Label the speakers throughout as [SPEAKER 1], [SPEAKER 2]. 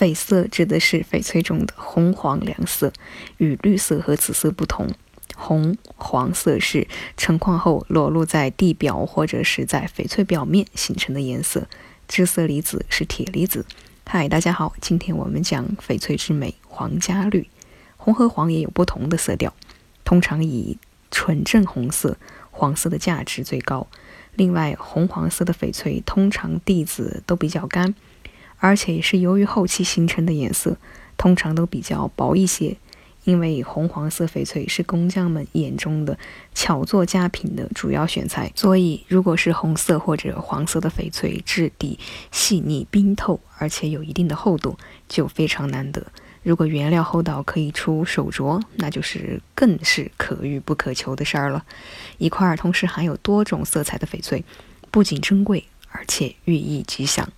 [SPEAKER 1] 翡色指的是翡翠中的红黄两色，与绿色和紫色不同。红黄色是成矿后裸露在地表或者是在翡翠表面形成的颜色。致色离子是铁离子。嗨，大家好，今天我们讲翡翠之美——皇家绿。红和黄也有不同的色调，通常以纯正红色、黄色的价值最高。另外，红黄色的翡翠通常地子都比较干。而且也是由于后期形成的颜色，通常都比较薄一些。因为红黄色翡翠是工匠们眼中的巧作佳品的主要选材，所以如果是红色或者黄色的翡翠，质地细腻冰透，而且有一定的厚度，就非常难得。如果原料厚到可以出手镯，那就是更是可遇不可求的事儿了。一块同时含有多种色彩的翡翠，不仅珍贵，而且寓意吉祥。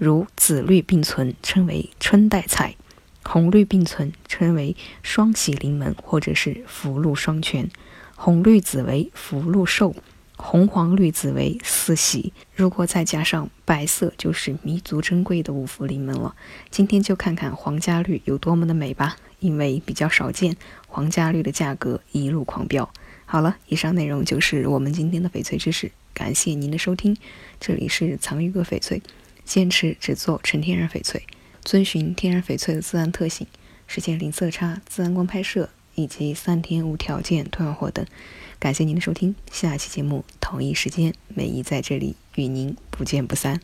[SPEAKER 1] 如紫绿并存，称为春带彩；红绿并存，称为双喜临门，或者是福禄双全。红绿紫为福禄寿，红黄绿紫为四喜。如果再加上白色，就是弥足珍贵的五福临门了。今天就看看皇家绿有多么的美吧，因为比较少见，皇家绿的价格一路狂飙。好了，以上内容就是我们今天的翡翠知识，感谢您的收听，这里是藏玉阁翡翠。坚持只做纯天然翡翠，遵循天然翡翠的自然特性，实现零色差、自然光拍摄以及三天无条件退换货等。感谢您的收听，下期节目同一时间，美姨在这里与您不见不散。